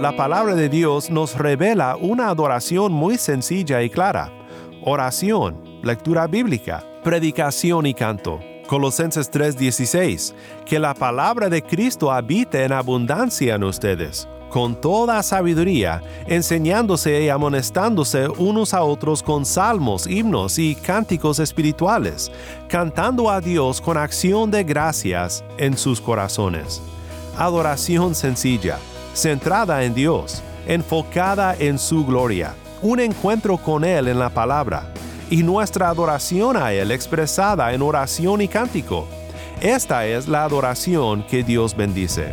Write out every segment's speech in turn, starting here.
La palabra de Dios nos revela una adoración muy sencilla y clara. Oración, lectura bíblica, predicación y canto. Colosenses 3:16, que la palabra de Cristo habite en abundancia en ustedes, con toda sabiduría, enseñándose y amonestándose unos a otros con salmos, himnos y cánticos espirituales, cantando a Dios con acción de gracias en sus corazones. Adoración sencilla, centrada en Dios, enfocada en su gloria, un encuentro con Él en la palabra y nuestra adoración a Él expresada en oración y cántico. Esta es la adoración que Dios bendice.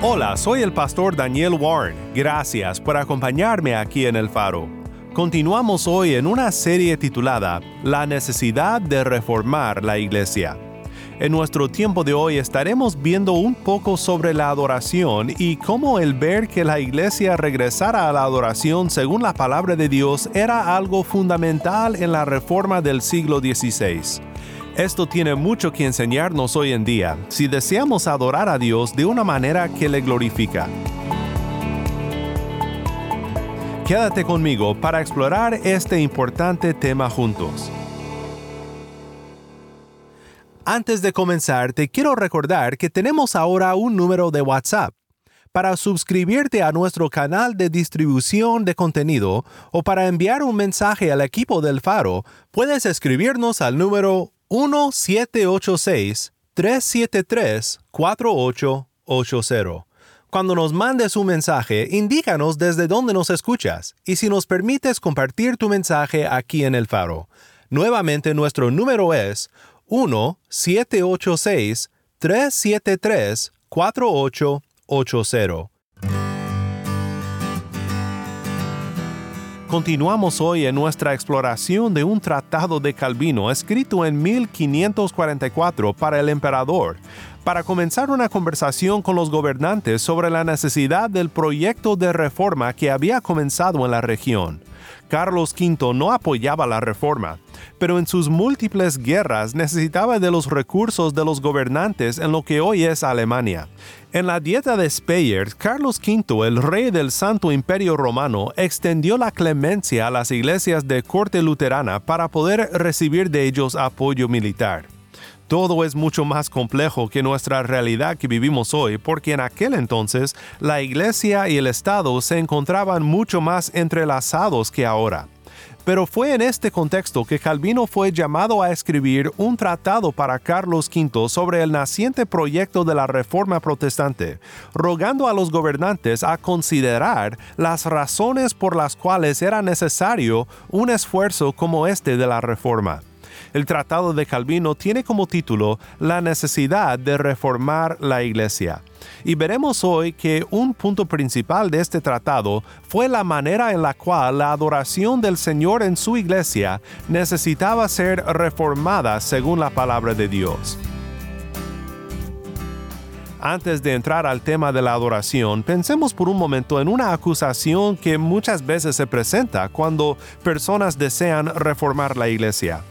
Hola, soy el pastor Daniel Warren. Gracias por acompañarme aquí en El Faro. Continuamos hoy en una serie titulada La necesidad de reformar la iglesia. En nuestro tiempo de hoy estaremos viendo un poco sobre la adoración y cómo el ver que la iglesia regresara a la adoración según la palabra de Dios era algo fundamental en la reforma del siglo XVI. Esto tiene mucho que enseñarnos hoy en día si deseamos adorar a Dios de una manera que le glorifica. Quédate conmigo para explorar este importante tema juntos. Antes de comenzar, te quiero recordar que tenemos ahora un número de WhatsApp. Para suscribirte a nuestro canal de distribución de contenido o para enviar un mensaje al equipo del Faro, puedes escribirnos al número 1786-373-4880. Cuando nos mandes un mensaje, indícanos desde dónde nos escuchas y si nos permites compartir tu mensaje aquí en el faro. Nuevamente nuestro número es 1-786-373-4880. Continuamos hoy en nuestra exploración de un tratado de Calvino escrito en 1544 para el emperador, para comenzar una conversación con los gobernantes sobre la necesidad del proyecto de reforma que había comenzado en la región. Carlos V no apoyaba la reforma, pero en sus múltiples guerras necesitaba de los recursos de los gobernantes en lo que hoy es Alemania. En la dieta de Speyer, Carlos V, el rey del Santo Imperio Romano, extendió la clemencia a las iglesias de corte luterana para poder recibir de ellos apoyo militar. Todo es mucho más complejo que nuestra realidad que vivimos hoy, porque en aquel entonces la iglesia y el Estado se encontraban mucho más entrelazados que ahora. Pero fue en este contexto que Calvino fue llamado a escribir un tratado para Carlos V sobre el naciente proyecto de la Reforma Protestante, rogando a los gobernantes a considerar las razones por las cuales era necesario un esfuerzo como este de la Reforma. El Tratado de Calvino tiene como título La necesidad de reformar la Iglesia. Y veremos hoy que un punto principal de este tratado fue la manera en la cual la adoración del Señor en su iglesia necesitaba ser reformada según la palabra de Dios. Antes de entrar al tema de la adoración, pensemos por un momento en una acusación que muchas veces se presenta cuando personas desean reformar la iglesia.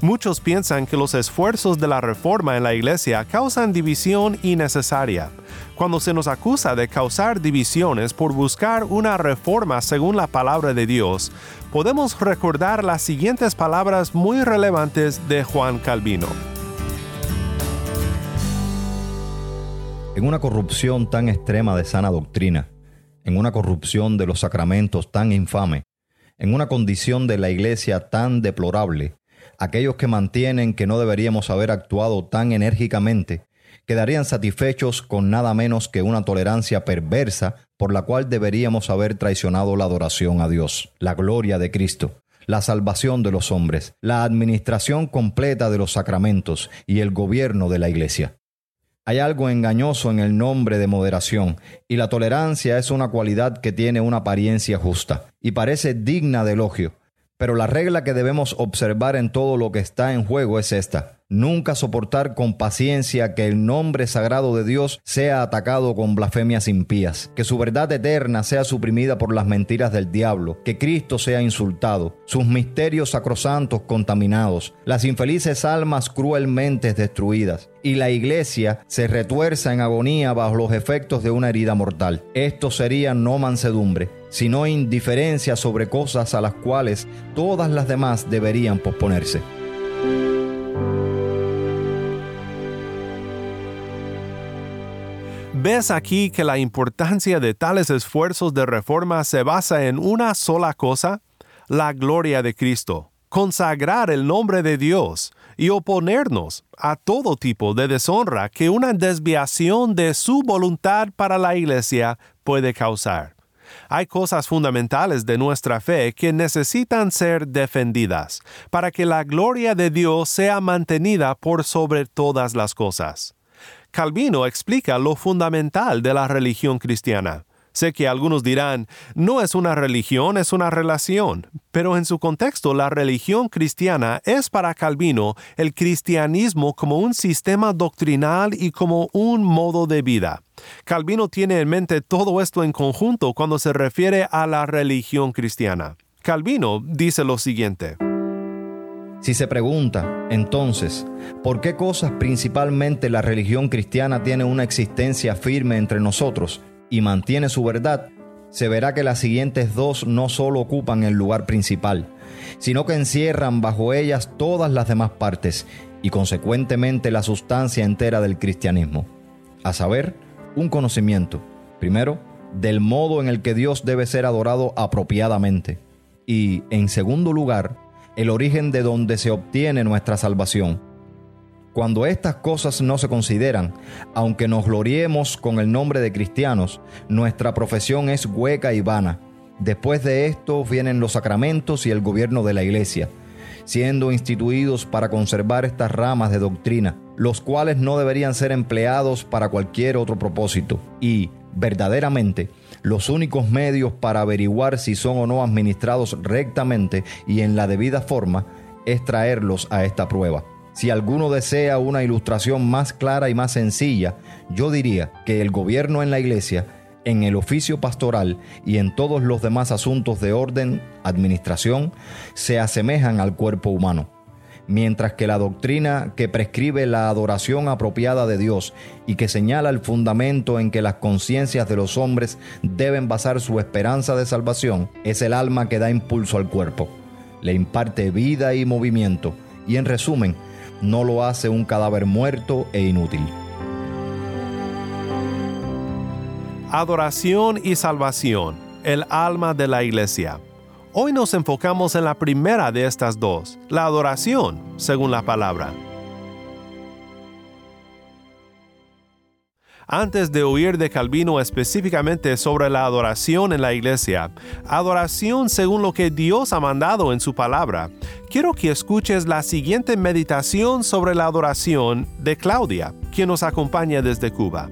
Muchos piensan que los esfuerzos de la reforma en la iglesia causan división innecesaria. Cuando se nos acusa de causar divisiones por buscar una reforma según la palabra de Dios, podemos recordar las siguientes palabras muy relevantes de Juan Calvino. En una corrupción tan extrema de sana doctrina, en una corrupción de los sacramentos tan infame, en una condición de la iglesia tan deplorable, aquellos que mantienen que no deberíamos haber actuado tan enérgicamente, quedarían satisfechos con nada menos que una tolerancia perversa por la cual deberíamos haber traicionado la adoración a Dios, la gloria de Cristo, la salvación de los hombres, la administración completa de los sacramentos y el gobierno de la Iglesia. Hay algo engañoso en el nombre de moderación, y la tolerancia es una cualidad que tiene una apariencia justa, y parece digna de elogio, pero la regla que debemos observar en todo lo que está en juego es esta. Nunca soportar con paciencia que el nombre sagrado de Dios sea atacado con blasfemias impías, que su verdad eterna sea suprimida por las mentiras del diablo, que Cristo sea insultado, sus misterios sacrosantos contaminados, las infelices almas cruelmente destruidas, y la iglesia se retuerza en agonía bajo los efectos de una herida mortal. Esto sería no mansedumbre, sino indiferencia sobre cosas a las cuales todas las demás deberían posponerse. Ves aquí que la importancia de tales esfuerzos de reforma se basa en una sola cosa, la gloria de Cristo, consagrar el nombre de Dios y oponernos a todo tipo de deshonra que una desviación de su voluntad para la iglesia puede causar. Hay cosas fundamentales de nuestra fe que necesitan ser defendidas para que la gloria de Dios sea mantenida por sobre todas las cosas. Calvino explica lo fundamental de la religión cristiana. Sé que algunos dirán, no es una religión, es una relación, pero en su contexto la religión cristiana es para Calvino el cristianismo como un sistema doctrinal y como un modo de vida. Calvino tiene en mente todo esto en conjunto cuando se refiere a la religión cristiana. Calvino dice lo siguiente. Si se pregunta, entonces, ¿por qué cosas principalmente la religión cristiana tiene una existencia firme entre nosotros y mantiene su verdad? Se verá que las siguientes dos no solo ocupan el lugar principal, sino que encierran bajo ellas todas las demás partes y consecuentemente la sustancia entera del cristianismo. A saber, un conocimiento, primero, del modo en el que Dios debe ser adorado apropiadamente y, en segundo lugar, el origen de donde se obtiene nuestra salvación. Cuando estas cosas no se consideran, aunque nos gloriemos con el nombre de cristianos, nuestra profesión es hueca y vana. Después de esto vienen los sacramentos y el gobierno de la iglesia, siendo instituidos para conservar estas ramas de doctrina, los cuales no deberían ser empleados para cualquier otro propósito. Y, verdaderamente, los únicos medios para averiguar si son o no administrados rectamente y en la debida forma es traerlos a esta prueba. Si alguno desea una ilustración más clara y más sencilla, yo diría que el gobierno en la iglesia, en el oficio pastoral y en todos los demás asuntos de orden, administración, se asemejan al cuerpo humano. Mientras que la doctrina que prescribe la adoración apropiada de Dios y que señala el fundamento en que las conciencias de los hombres deben basar su esperanza de salvación es el alma que da impulso al cuerpo, le imparte vida y movimiento y en resumen, no lo hace un cadáver muerto e inútil. Adoración y salvación, el alma de la iglesia. Hoy nos enfocamos en la primera de estas dos, la adoración, según la palabra. Antes de oír de Calvino específicamente sobre la adoración en la iglesia, adoración según lo que Dios ha mandado en su palabra, quiero que escuches la siguiente meditación sobre la adoración de Claudia, quien nos acompaña desde Cuba.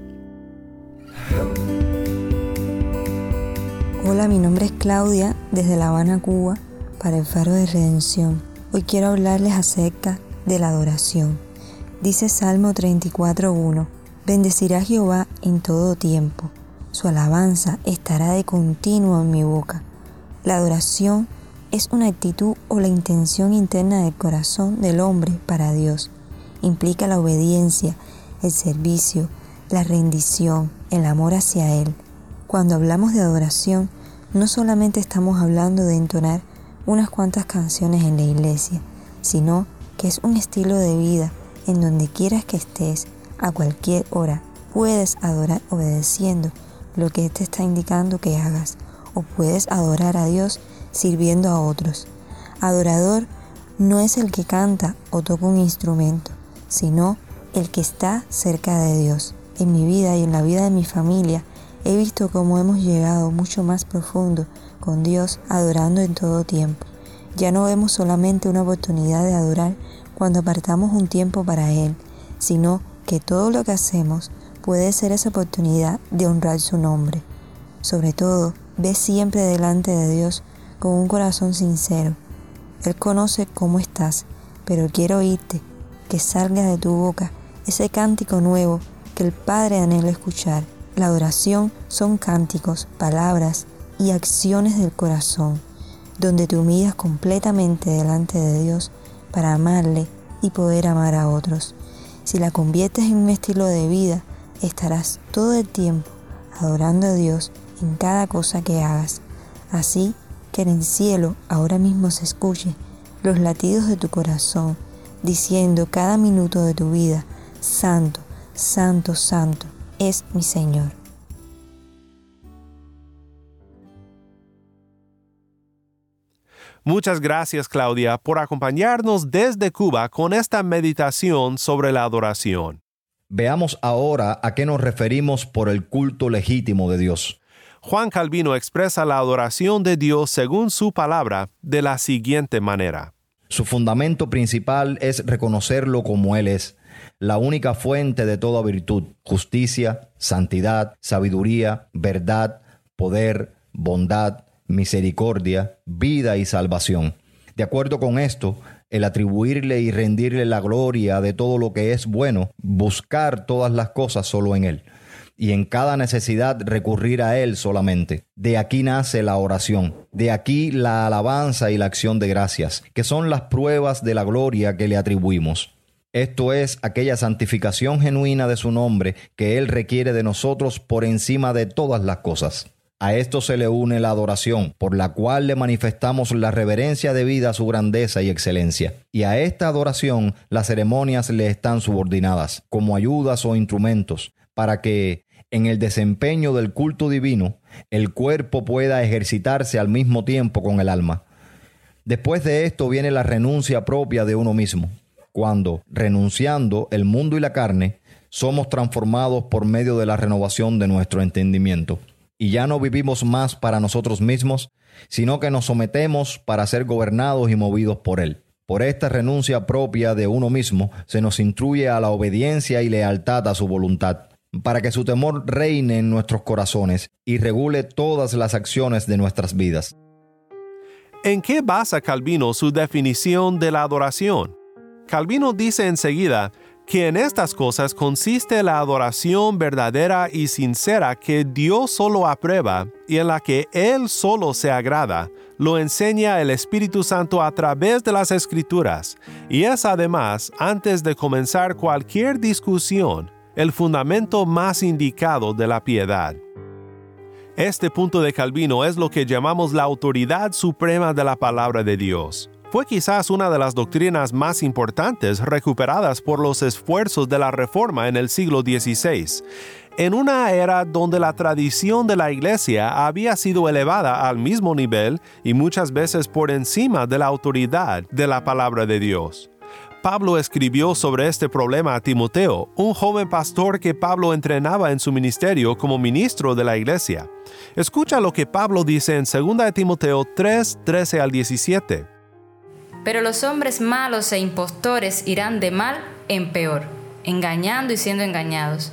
Hola, mi nombre es Claudia desde La Habana, Cuba, para el Faro de Redención. Hoy quiero hablarles acerca de la adoración. Dice Salmo 34.1, Bendecirá Jehová en todo tiempo, su alabanza estará de continuo en mi boca. La adoración es una actitud o la intención interna del corazón del hombre para Dios. Implica la obediencia, el servicio, la rendición, el amor hacia Él cuando hablamos de adoración, no solamente estamos hablando de entonar unas cuantas canciones en la iglesia, sino que es un estilo de vida en donde quieras que estés, a cualquier hora, puedes adorar obedeciendo lo que te está indicando que hagas, o puedes adorar a Dios sirviendo a otros. Adorador no es el que canta o toca un instrumento, sino el que está cerca de Dios. En mi vida y en la vida de mi familia, he visto cómo hemos llegado mucho más profundo con Dios adorando en todo tiempo. Ya no vemos solamente una oportunidad de adorar cuando apartamos un tiempo para Él, sino que todo lo que hacemos puede ser esa oportunidad de honrar su nombre. Sobre todo, ve siempre delante de Dios con un corazón sincero. Él conoce cómo estás, pero quiero oírte, que salga de tu boca ese cántico nuevo que el Padre anhela escuchar. La adoración son cánticos, palabras y acciones del corazón, donde te humillas completamente delante de Dios para amarle y poder amar a otros. Si la conviertes en un estilo de vida, estarás todo el tiempo adorando a Dios en cada cosa que hagas. Así que en el cielo ahora mismo se escuche los latidos de tu corazón, diciendo cada minuto de tu vida, Santo, Santo, Santo es mi Señor. Muchas gracias Claudia por acompañarnos desde Cuba con esta meditación sobre la adoración. Veamos ahora a qué nos referimos por el culto legítimo de Dios. Juan Calvino expresa la adoración de Dios según su palabra de la siguiente manera. Su fundamento principal es reconocerlo como Él es, la única fuente de toda virtud, justicia, santidad, sabiduría, verdad, poder, bondad, misericordia, vida y salvación. De acuerdo con esto, el atribuirle y rendirle la gloria de todo lo que es bueno, buscar todas las cosas solo en Él, y en cada necesidad recurrir a Él solamente. De aquí nace la oración, de aquí la alabanza y la acción de gracias, que son las pruebas de la gloria que le atribuimos. Esto es aquella santificación genuina de su nombre que Él requiere de nosotros por encima de todas las cosas. A esto se le une la adoración, por la cual le manifestamos la reverencia debida a su grandeza y excelencia. Y a esta adoración las ceremonias le están subordinadas, como ayudas o instrumentos, para que, en el desempeño del culto divino, el cuerpo pueda ejercitarse al mismo tiempo con el alma. Después de esto viene la renuncia propia de uno mismo, cuando, renunciando el mundo y la carne, somos transformados por medio de la renovación de nuestro entendimiento y ya no vivimos más para nosotros mismos, sino que nos sometemos para ser gobernados y movidos por Él. Por esta renuncia propia de uno mismo se nos instruye a la obediencia y lealtad a su voluntad, para que su temor reine en nuestros corazones y regule todas las acciones de nuestras vidas. ¿En qué basa Calvino su definición de la adoración? Calvino dice enseguida que en estas cosas consiste la adoración verdadera y sincera que Dios solo aprueba y en la que Él solo se agrada, lo enseña el Espíritu Santo a través de las Escrituras, y es además, antes de comenzar cualquier discusión, el fundamento más indicado de la piedad. Este punto de Calvino es lo que llamamos la autoridad suprema de la palabra de Dios fue quizás una de las doctrinas más importantes recuperadas por los esfuerzos de la Reforma en el siglo XVI, en una era donde la tradición de la Iglesia había sido elevada al mismo nivel y muchas veces por encima de la autoridad de la palabra de Dios. Pablo escribió sobre este problema a Timoteo, un joven pastor que Pablo entrenaba en su ministerio como ministro de la iglesia. Escucha lo que Pablo dice en 2 Timoteo 3, 13 al 17. Pero los hombres malos e impostores irán de mal en peor, engañando y siendo engañados.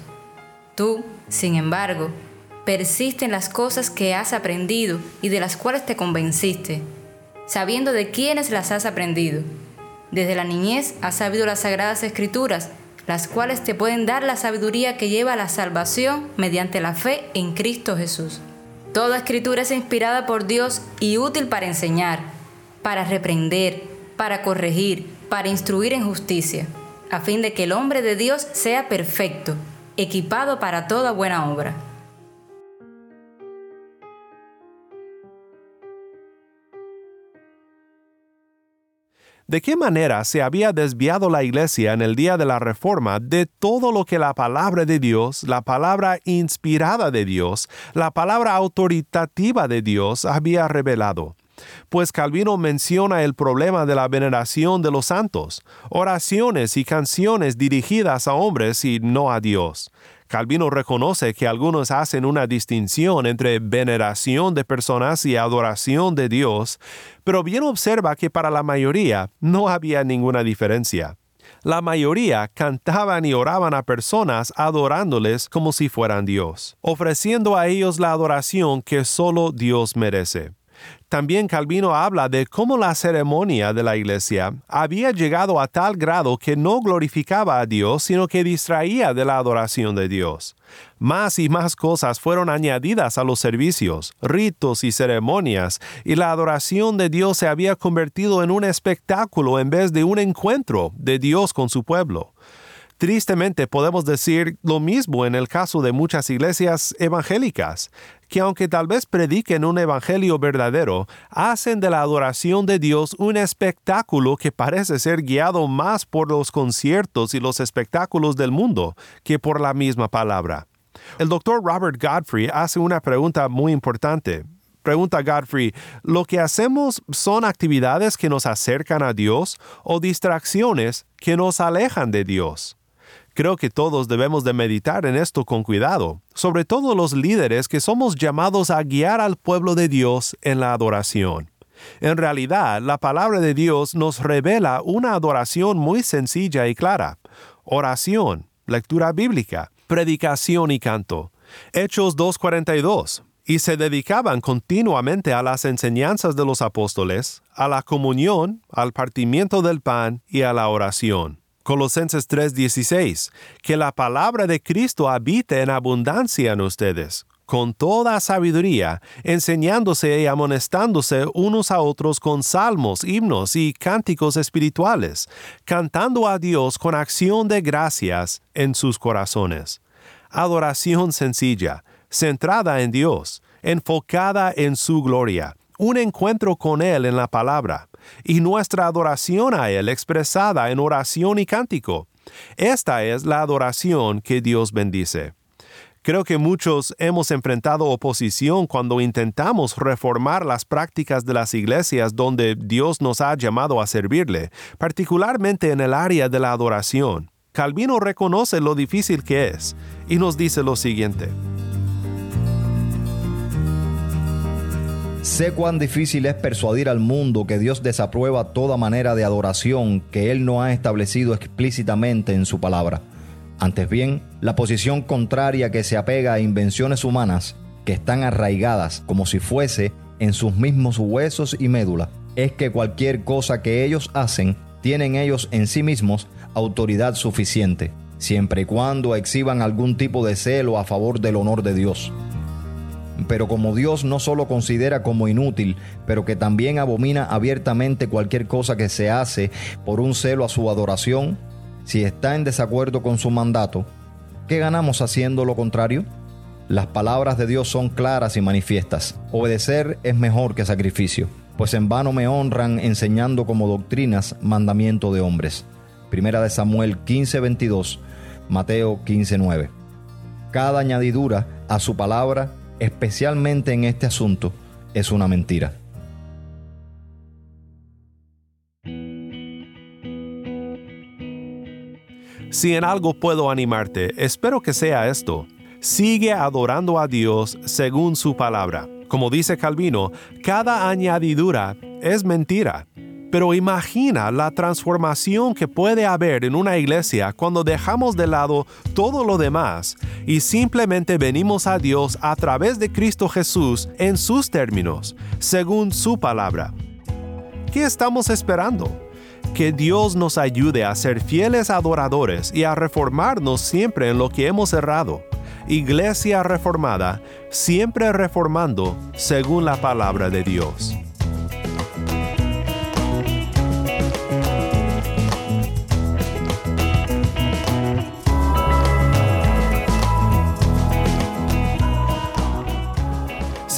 Tú, sin embargo, persiste en las cosas que has aprendido y de las cuales te convenciste, sabiendo de quiénes las has aprendido. Desde la niñez has sabido las sagradas escrituras, las cuales te pueden dar la sabiduría que lleva a la salvación mediante la fe en Cristo Jesús. Toda escritura es inspirada por Dios y útil para enseñar, para reprender, para corregir, para instruir en justicia, a fin de que el hombre de Dios sea perfecto, equipado para toda buena obra. ¿De qué manera se había desviado la iglesia en el día de la reforma de todo lo que la palabra de Dios, la palabra inspirada de Dios, la palabra autoritativa de Dios había revelado? Pues Calvino menciona el problema de la veneración de los santos, oraciones y canciones dirigidas a hombres y no a Dios. Calvino reconoce que algunos hacen una distinción entre veneración de personas y adoración de Dios, pero bien observa que para la mayoría no había ninguna diferencia. La mayoría cantaban y oraban a personas adorándoles como si fueran Dios, ofreciendo a ellos la adoración que solo Dios merece. También Calvino habla de cómo la ceremonia de la iglesia había llegado a tal grado que no glorificaba a Dios, sino que distraía de la adoración de Dios. Más y más cosas fueron añadidas a los servicios, ritos y ceremonias, y la adoración de Dios se había convertido en un espectáculo en vez de un encuentro de Dios con su pueblo. Tristemente podemos decir lo mismo en el caso de muchas iglesias evangélicas, que aunque tal vez prediquen un evangelio verdadero, hacen de la adoración de Dios un espectáculo que parece ser guiado más por los conciertos y los espectáculos del mundo que por la misma palabra. El doctor Robert Godfrey hace una pregunta muy importante. Pregunta Godfrey, ¿lo que hacemos son actividades que nos acercan a Dios o distracciones que nos alejan de Dios? Creo que todos debemos de meditar en esto con cuidado, sobre todo los líderes que somos llamados a guiar al pueblo de Dios en la adoración. En realidad, la palabra de Dios nos revela una adoración muy sencilla y clara. Oración, lectura bíblica, predicación y canto. Hechos 2.42. Y se dedicaban continuamente a las enseñanzas de los apóstoles, a la comunión, al partimiento del pan y a la oración. Colosenses 3:16, que la palabra de Cristo habite en abundancia en ustedes, con toda sabiduría, enseñándose y amonestándose unos a otros con salmos, himnos y cánticos espirituales, cantando a Dios con acción de gracias en sus corazones. Adoración sencilla, centrada en Dios, enfocada en su gloria, un encuentro con Él en la palabra y nuestra adoración a Él expresada en oración y cántico. Esta es la adoración que Dios bendice. Creo que muchos hemos enfrentado oposición cuando intentamos reformar las prácticas de las iglesias donde Dios nos ha llamado a servirle, particularmente en el área de la adoración. Calvino reconoce lo difícil que es y nos dice lo siguiente. Sé cuán difícil es persuadir al mundo que Dios desaprueba toda manera de adoración que Él no ha establecido explícitamente en su palabra. Antes bien, la posición contraria que se apega a invenciones humanas que están arraigadas como si fuese en sus mismos huesos y médula, es que cualquier cosa que ellos hacen, tienen ellos en sí mismos autoridad suficiente, siempre y cuando exhiban algún tipo de celo a favor del honor de Dios. Pero como Dios no solo considera como inútil, pero que también abomina abiertamente cualquier cosa que se hace por un celo a su adoración, si está en desacuerdo con su mandato, ¿qué ganamos haciendo lo contrario? Las palabras de Dios son claras y manifiestas. Obedecer es mejor que sacrificio, pues en vano me honran enseñando como doctrinas mandamiento de hombres. Primera de Samuel 15:22, Mateo 15:9. Cada añadidura a su palabra especialmente en este asunto, es una mentira. Si en algo puedo animarte, espero que sea esto. Sigue adorando a Dios según su palabra. Como dice Calvino, cada añadidura es mentira. Pero imagina la transformación que puede haber en una iglesia cuando dejamos de lado todo lo demás y simplemente venimos a Dios a través de Cristo Jesús en sus términos, según su palabra. ¿Qué estamos esperando? Que Dios nos ayude a ser fieles adoradores y a reformarnos siempre en lo que hemos errado. Iglesia reformada, siempre reformando según la palabra de Dios.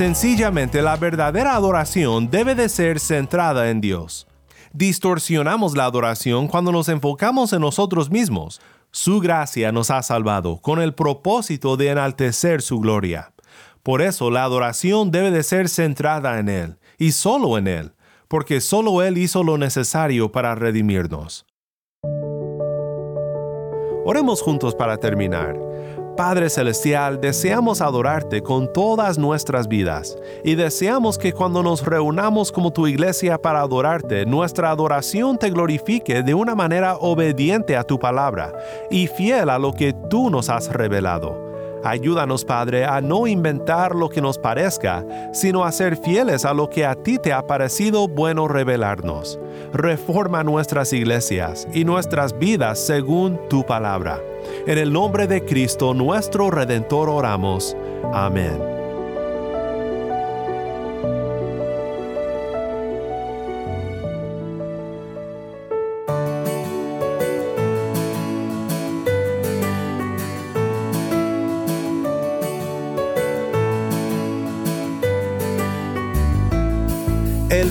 Sencillamente la verdadera adoración debe de ser centrada en Dios. Distorsionamos la adoración cuando nos enfocamos en nosotros mismos. Su gracia nos ha salvado con el propósito de enaltecer su gloria. Por eso la adoración debe de ser centrada en Él y solo en Él, porque solo Él hizo lo necesario para redimirnos. Oremos juntos para terminar. Padre Celestial, deseamos adorarte con todas nuestras vidas y deseamos que cuando nos reunamos como tu iglesia para adorarte, nuestra adoración te glorifique de una manera obediente a tu palabra y fiel a lo que tú nos has revelado. Ayúdanos, Padre, a no inventar lo que nos parezca, sino a ser fieles a lo que a ti te ha parecido bueno revelarnos. Reforma nuestras iglesias y nuestras vidas según tu palabra. En el nombre de Cristo nuestro Redentor oramos. Amén.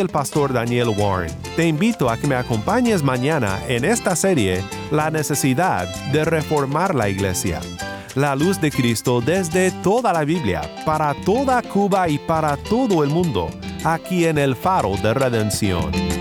El pastor Daniel Warren. Te invito a que me acompañes mañana en esta serie La necesidad de reformar la iglesia. La luz de Cristo desde toda la Biblia, para toda Cuba y para todo el mundo, aquí en el faro de redención.